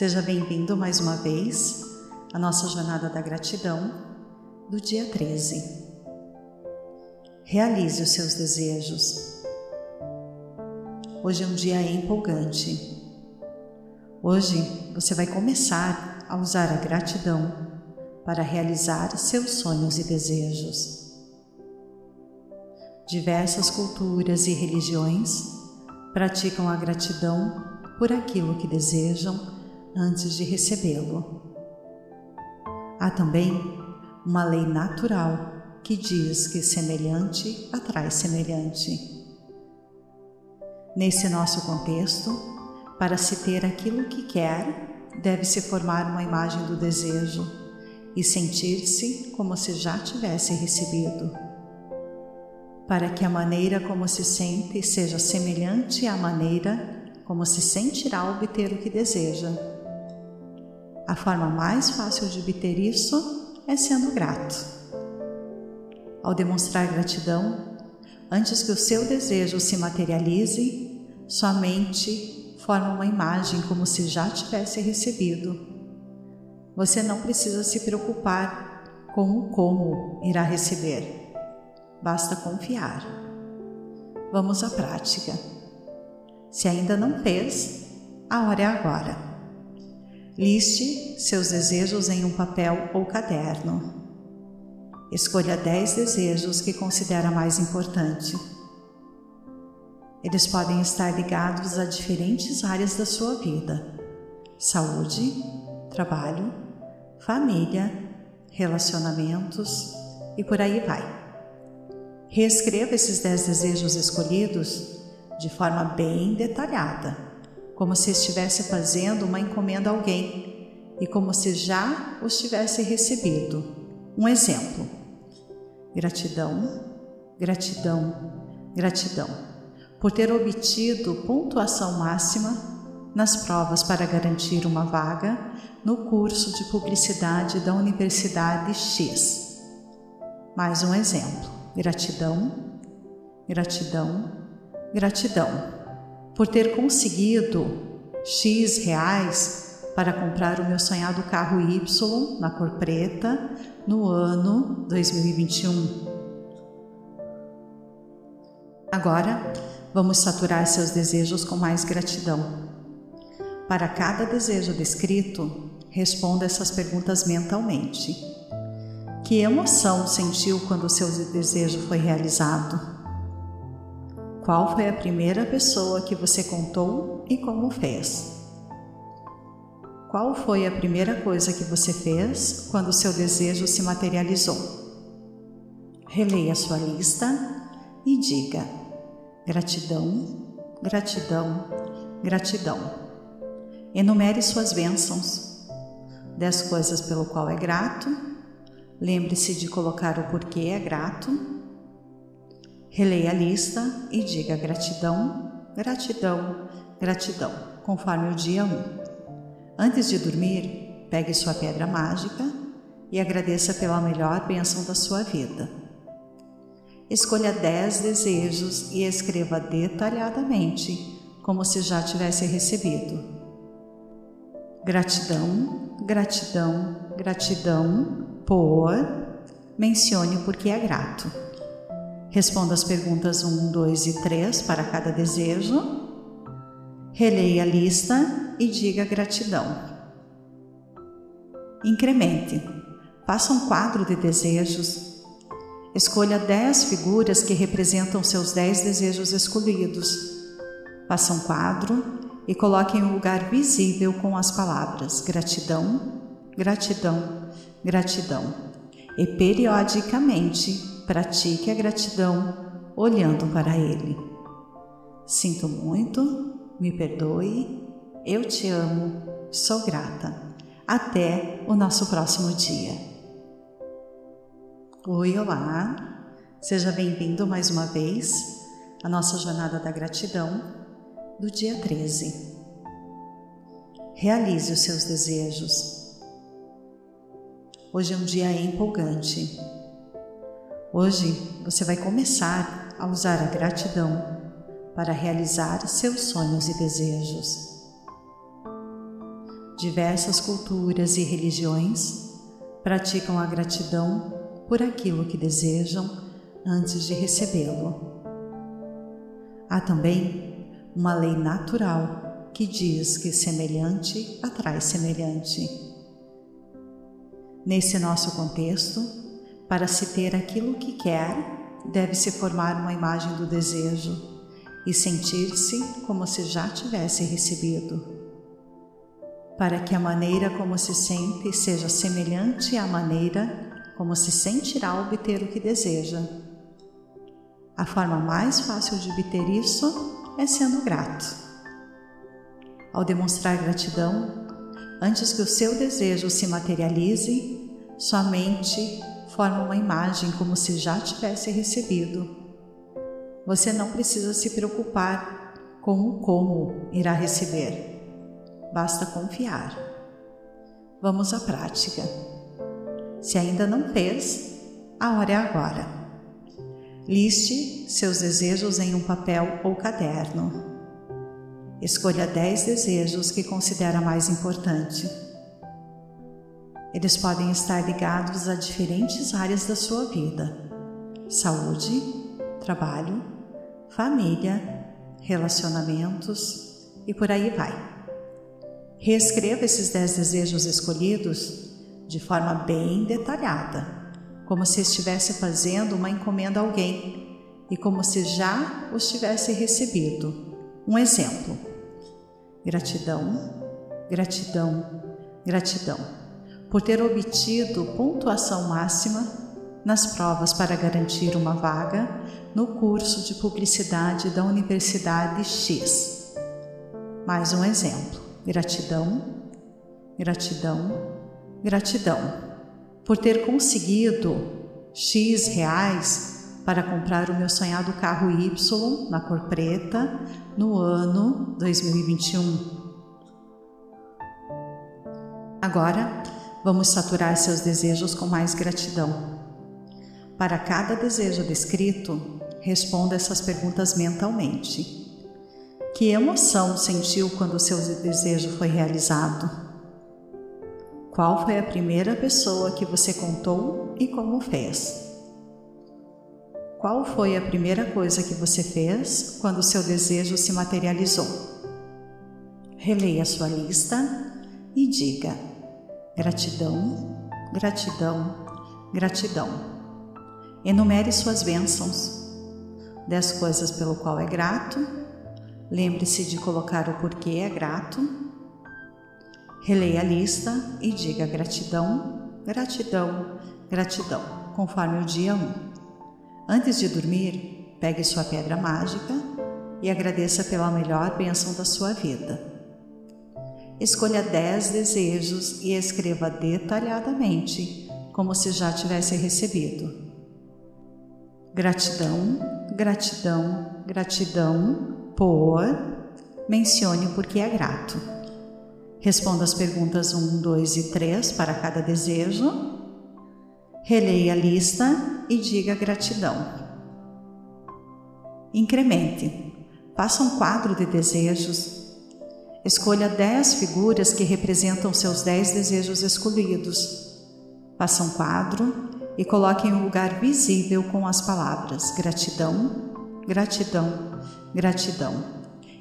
Seja bem-vindo mais uma vez à nossa jornada da gratidão do dia 13. Realize os seus desejos. Hoje é um dia empolgante. Hoje você vai começar a usar a gratidão para realizar seus sonhos e desejos. Diversas culturas e religiões praticam a gratidão por aquilo que desejam antes de recebê-lo. Há também uma lei natural que diz que semelhante atrai semelhante. Nesse nosso contexto, para se ter aquilo que quer, deve-se formar uma imagem do desejo e sentir-se como se já tivesse recebido. Para que a maneira como se sente seja semelhante à maneira como se sentirá obter o que deseja. A forma mais fácil de obter isso é sendo grato. Ao demonstrar gratidão, antes que o seu desejo se materialize, sua mente forma uma imagem como se já tivesse recebido. Você não precisa se preocupar com o como irá receber. Basta confiar. Vamos à prática. Se ainda não fez, a hora é agora. Liste seus desejos em um papel ou caderno. Escolha 10 desejos que considera mais importante. Eles podem estar ligados a diferentes áreas da sua vida: saúde, trabalho, família, relacionamentos e por aí vai. Reescreva esses 10 desejos escolhidos de forma bem detalhada, como se estivesse fazendo uma encomenda a alguém e como se já os tivesse recebido. Um exemplo: gratidão, gratidão, gratidão por ter obtido pontuação máxima nas provas para garantir uma vaga no curso de publicidade da Universidade X. Mais um exemplo: gratidão, gratidão, Gratidão por ter conseguido X reais para comprar o meu sonhado carro Y na cor preta no ano 2021. Agora, vamos saturar seus desejos com mais gratidão. Para cada desejo descrito, responda essas perguntas mentalmente. Que emoção sentiu quando o seu desejo foi realizado? Qual foi a primeira pessoa que você contou e como fez? Qual foi a primeira coisa que você fez quando seu desejo se materializou? Releia sua lista e diga: gratidão, gratidão, gratidão. Enumere suas bênçãos. Dez coisas pelo qual é grato. Lembre-se de colocar o porquê é grato Releia a lista e diga gratidão, gratidão, gratidão, conforme o dia 1. Antes de dormir, pegue sua pedra mágica e agradeça pela melhor bênção da sua vida. Escolha 10 desejos e escreva detalhadamente, como se já tivesse recebido. Gratidão, gratidão, gratidão por. Mencione o porquê é grato. Responda as perguntas 1, 2 e 3 para cada desejo. Releia a lista e diga gratidão. Incremente. Faça um quadro de desejos. Escolha 10 figuras que representam seus 10 desejos escolhidos. Faça um quadro e coloque em um lugar visível com as palavras gratidão, gratidão, gratidão. E periodicamente pratique a gratidão olhando para Ele. Sinto muito, me perdoe, eu te amo, sou grata. Até o nosso próximo dia. Oi, olá, seja bem-vindo mais uma vez à nossa jornada da gratidão do dia 13. Realize os seus desejos. Hoje é um dia empolgante Hoje você vai começar a usar a gratidão para realizar seus sonhos e desejos. Diversas culturas e religiões praticam a gratidão por aquilo que desejam antes de recebê-lo. Há também uma lei natural que diz que semelhante atrai semelhante. Nesse nosso contexto, para se ter aquilo que quer, deve-se formar uma imagem do desejo e sentir-se como se já tivesse recebido. Para que a maneira como se sente seja semelhante à maneira como se sentirá ao obter o que deseja. A forma mais fácil de obter isso é sendo grato. Ao demonstrar gratidão, antes que o seu desejo se materialize, sua mente forma uma imagem como se já tivesse recebido você não precisa se preocupar com o como irá receber. Basta confiar. Vamos à prática. Se ainda não fez, a hora é agora. Liste seus desejos em um papel ou caderno. Escolha 10 desejos que considera mais importante. Eles podem estar ligados a diferentes áreas da sua vida: saúde, trabalho, família, relacionamentos e por aí vai. Reescreva esses dez desejos escolhidos de forma bem detalhada, como se estivesse fazendo uma encomenda a alguém e como se já os tivesse recebido. Um exemplo: gratidão, gratidão, gratidão por ter obtido pontuação máxima nas provas para garantir uma vaga no curso de publicidade da Universidade X. Mais um exemplo: gratidão, gratidão, gratidão por ter conseguido X reais para comprar o meu sonhado carro Y na cor preta no ano 2021. Agora, vamos saturar seus desejos com mais gratidão. Para cada desejo descrito, responda essas perguntas mentalmente. Que emoção sentiu quando o seu desejo foi realizado? Qual foi a primeira pessoa que você contou e como fez? Qual foi a primeira coisa que você fez quando seu desejo se materializou? Releia sua lista e diga: gratidão, gratidão, gratidão. Enumere suas bênçãos, dez coisas pelo qual é grato. Lembre-se de colocar o porquê é grato. Releia a lista e diga gratidão, gratidão, gratidão, conforme o dia 1. Antes de dormir, pegue sua pedra mágica e agradeça pela melhor bênção da sua vida. Escolha 10 desejos e escreva detalhadamente, como se já tivesse recebido. Gratidão, gratidão, gratidão por. Mencione o porquê é grato. Responda as perguntas 1, 2 e 3 para cada desejo. Releia a lista e diga gratidão. Incremente. Faça um quadro de desejos. Escolha 10 figuras que representam seus 10 desejos escolhidos. Faça um quadro e coloque em um lugar visível com as palavras gratidão, gratidão, gratidão.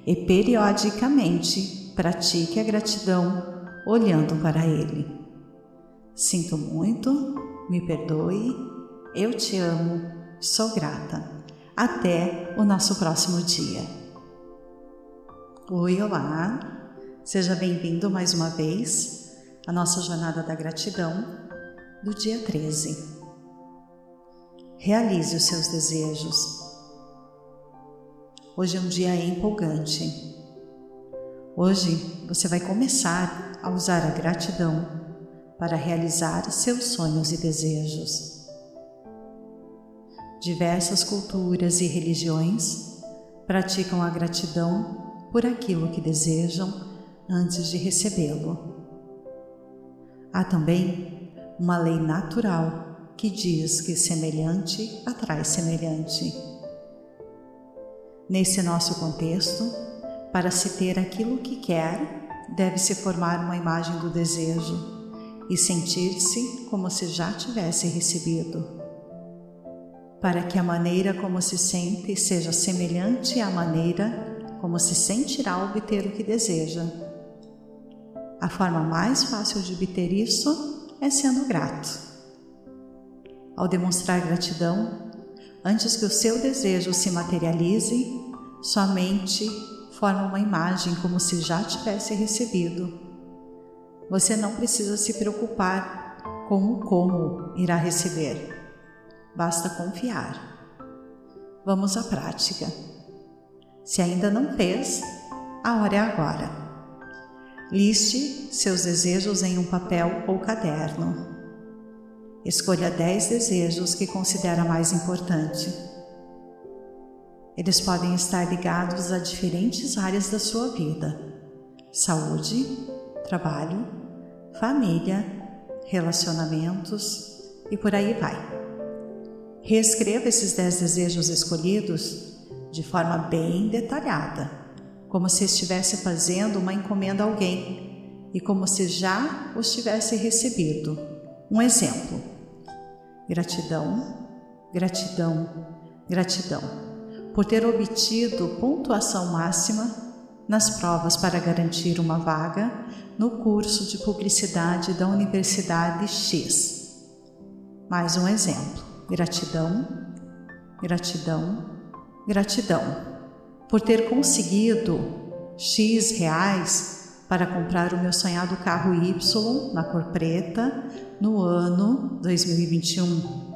E periodicamente pratique a gratidão olhando para Ele. Sinto muito, me perdoe, eu te amo, sou grata. Até o nosso próximo dia. Oi, olá, seja bem-vindo mais uma vez à nossa jornada da gratidão do dia 13 realize os seus desejos. Hoje é um dia empolgante. Hoje você vai começar a usar a gratidão para realizar seus sonhos e desejos. Diversas culturas e religiões praticam a gratidão por aquilo que desejam antes de recebê-lo. Há também uma lei natural que diz que semelhante atrai semelhante. Nesse nosso contexto, para se ter aquilo que quer, deve se formar uma imagem do desejo e sentir-se como se já tivesse recebido. Para que a maneira como se sente seja semelhante à maneira como se sentirá obter o que deseja. A forma mais fácil de obter isso é sendo grato. Ao demonstrar gratidão, antes que o seu desejo se materialize, sua mente forma uma imagem como se já tivesse recebido você não precisa se preocupar com o como irá receber. Basta confiar. Vamos à prática. Se ainda não fez, a hora é agora. Liste seus desejos em um papel ou caderno. Escolha 10 desejos que considera mais importante. Eles podem estar ligados a diferentes áreas da sua vida: saúde, trabalho, família, relacionamentos e por aí vai. Reescreva esses dez desejos escolhidos de forma bem detalhada, como se estivesse fazendo uma encomenda a alguém e como se já os tivesse recebido. Um exemplo: gratidão, gratidão, gratidão, por ter obtido pontuação máxima nas provas para garantir uma vaga no curso de publicidade da Universidade X. Mais um exemplo: gratidão, gratidão, gratidão por ter conseguido X reais para comprar o meu sonhado carro Y na cor preta no ano 2021.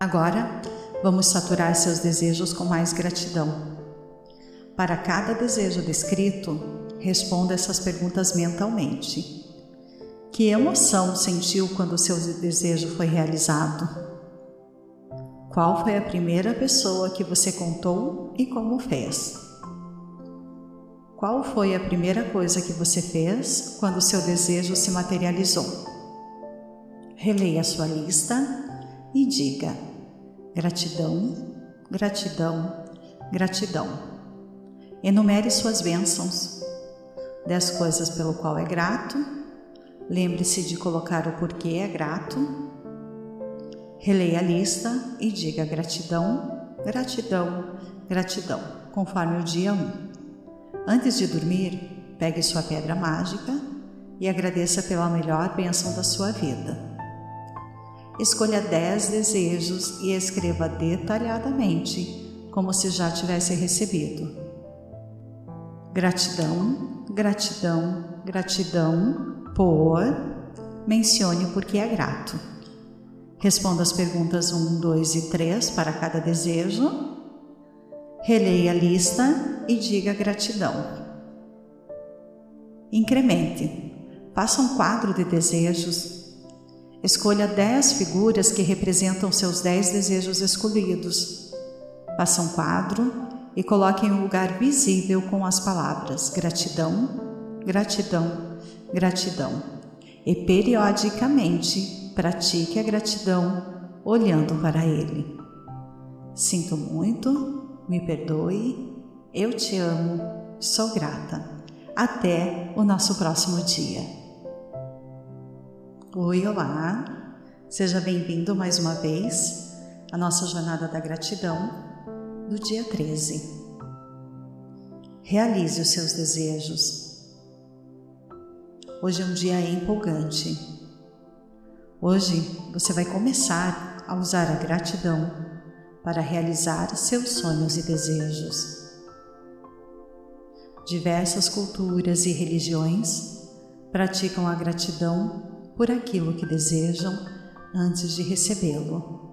Agora, vamos saturar seus desejos com mais gratidão. Para cada desejo descrito, responda essas perguntas mentalmente. Que emoção sentiu quando seu desejo foi realizado? Qual foi a primeira pessoa que você contou e como fez? Qual foi a primeira coisa que você fez quando seu desejo se materializou? Releia sua lista e diga: gratidão, gratidão, gratidão. Enumere suas bênçãos. Dez coisas pelo qual é grato. Lembre-se de colocar o porquê é grato. Releia a lista e diga gratidão, gratidão, gratidão, conforme o dia 1. Um. Antes de dormir, pegue sua pedra mágica e agradeça pela melhor bênção da sua vida. Escolha 10 desejos e escreva detalhadamente, como se já tivesse recebido. Gratidão, gratidão, gratidão por. Mencione o porquê é grato. Responda as perguntas 1, 2 e 3 para cada desejo. Releia a lista e diga gratidão. Incremente. Faça um quadro de desejos. Escolha 10 figuras que representam seus 10 desejos escolhidos. Faça um quadro e coloque em um lugar visível com as palavras gratidão, gratidão, gratidão. E periodicamente pratique a gratidão olhando para ele. Sinto muito, me perdoe, eu te amo, sou grata. Até o nosso próximo dia. Oi, olá, seja bem-vindo mais uma vez à nossa jornada da gratidão do dia 13. Realize os seus desejos. Hoje é um dia empolgante. Hoje você vai começar a usar a gratidão para realizar seus sonhos e desejos. Diversas culturas e religiões praticam a gratidão por aquilo que desejam antes de recebê-lo.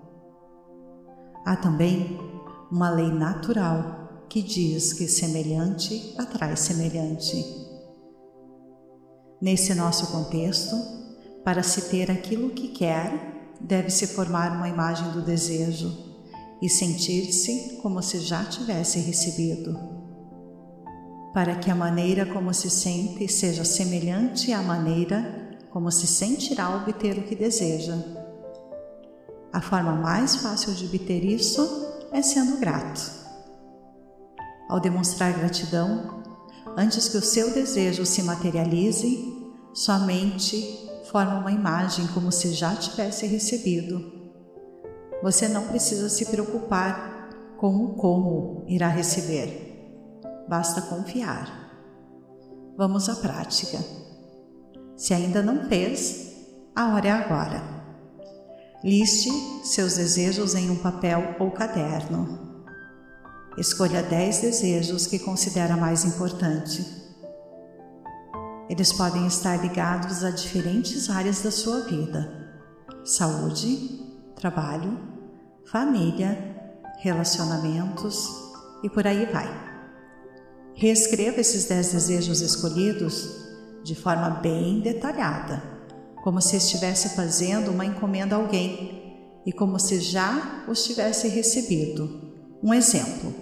Há também uma lei natural que diz que semelhante atrai semelhante. Nesse nosso contexto, para se ter aquilo que quer, deve-se formar uma imagem do desejo e sentir-se como se já tivesse recebido. Para que a maneira como se sente seja semelhante à maneira como se sentirá obter o que deseja. A forma mais fácil de obter isso é sendo grato. Ao demonstrar gratidão, Antes que o seu desejo se materialize, sua mente forma uma imagem como se já tivesse recebido. Você não precisa se preocupar com o como irá receber. Basta confiar. Vamos à prática. Se ainda não fez, a hora é agora. Liste seus desejos em um papel ou caderno. Escolha 10 desejos que considera mais importante. Eles podem estar ligados a diferentes áreas da sua vida: saúde, trabalho, família, relacionamentos e por aí vai. Reescreva esses 10 desejos escolhidos de forma bem detalhada, como se estivesse fazendo uma encomenda a alguém e como se já os tivesse recebido. Um exemplo: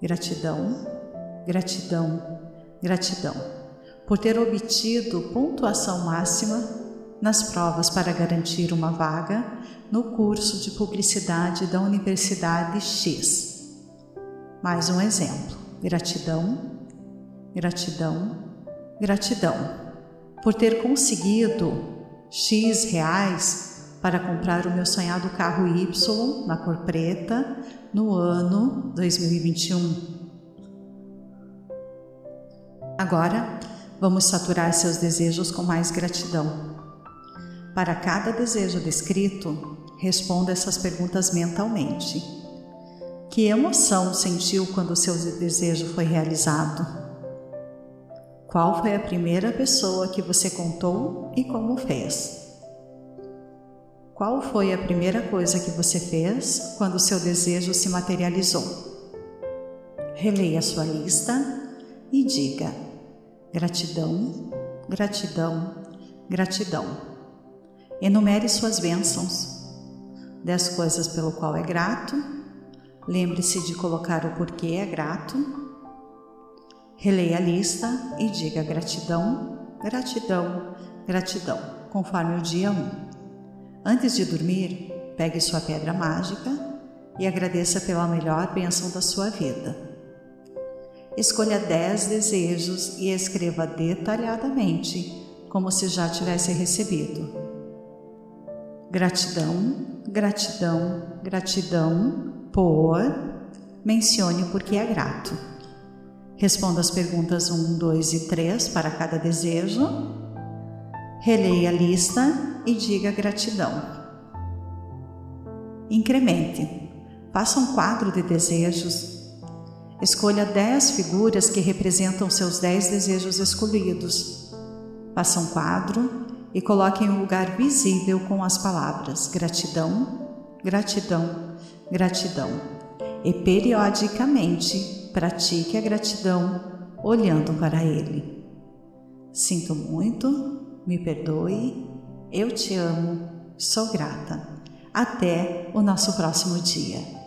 gratidão, gratidão, gratidão, por ter obtido pontuação máxima nas provas para garantir uma vaga no curso de publicidade da Universidade X. Mais um exemplo: gratidão, gratidão, gratidão, por ter conseguido X reais para comprar o meu sonhado carro Y na cor preta no ano 2021. Agora, vamos saturar seus desejos com mais gratidão. Para cada desejo descrito, responda essas perguntas mentalmente. Que emoção sentiu quando seu desejo foi realizado? Qual foi a primeira pessoa que você contou e como fez? Qual foi a primeira coisa que você fez quando seu desejo se materializou? Releia sua lista e diga: gratidão, gratidão, gratidão. Enumere suas bênçãos. Dez coisas pelo qual é grato. Lembre-se de colocar o porquê é grato. Releia a lista e diga gratidão, gratidão, gratidão, conforme o dia 1. Um. Antes de dormir, pegue sua pedra mágica e agradeça pela melhor bênção da sua vida. Escolha 10 desejos e escreva detalhadamente, como se já tivesse recebido. Gratidão, gratidão, gratidão por. Mencione o porquê é grato. Responda as perguntas 1, 2 e 3 para cada desejo. Releia a lista e diga gratidão. Incremente. Faça um quadro de desejos. Escolha 10 figuras que representam seus 10 desejos escolhidos. Faça um quadro e coloque em um lugar visível com as palavras gratidão, gratidão, gratidão. E periodicamente pratique a gratidão olhando para ele. Sinto muito, me perdoe, eu te amo, sou grata. Até o nosso próximo dia.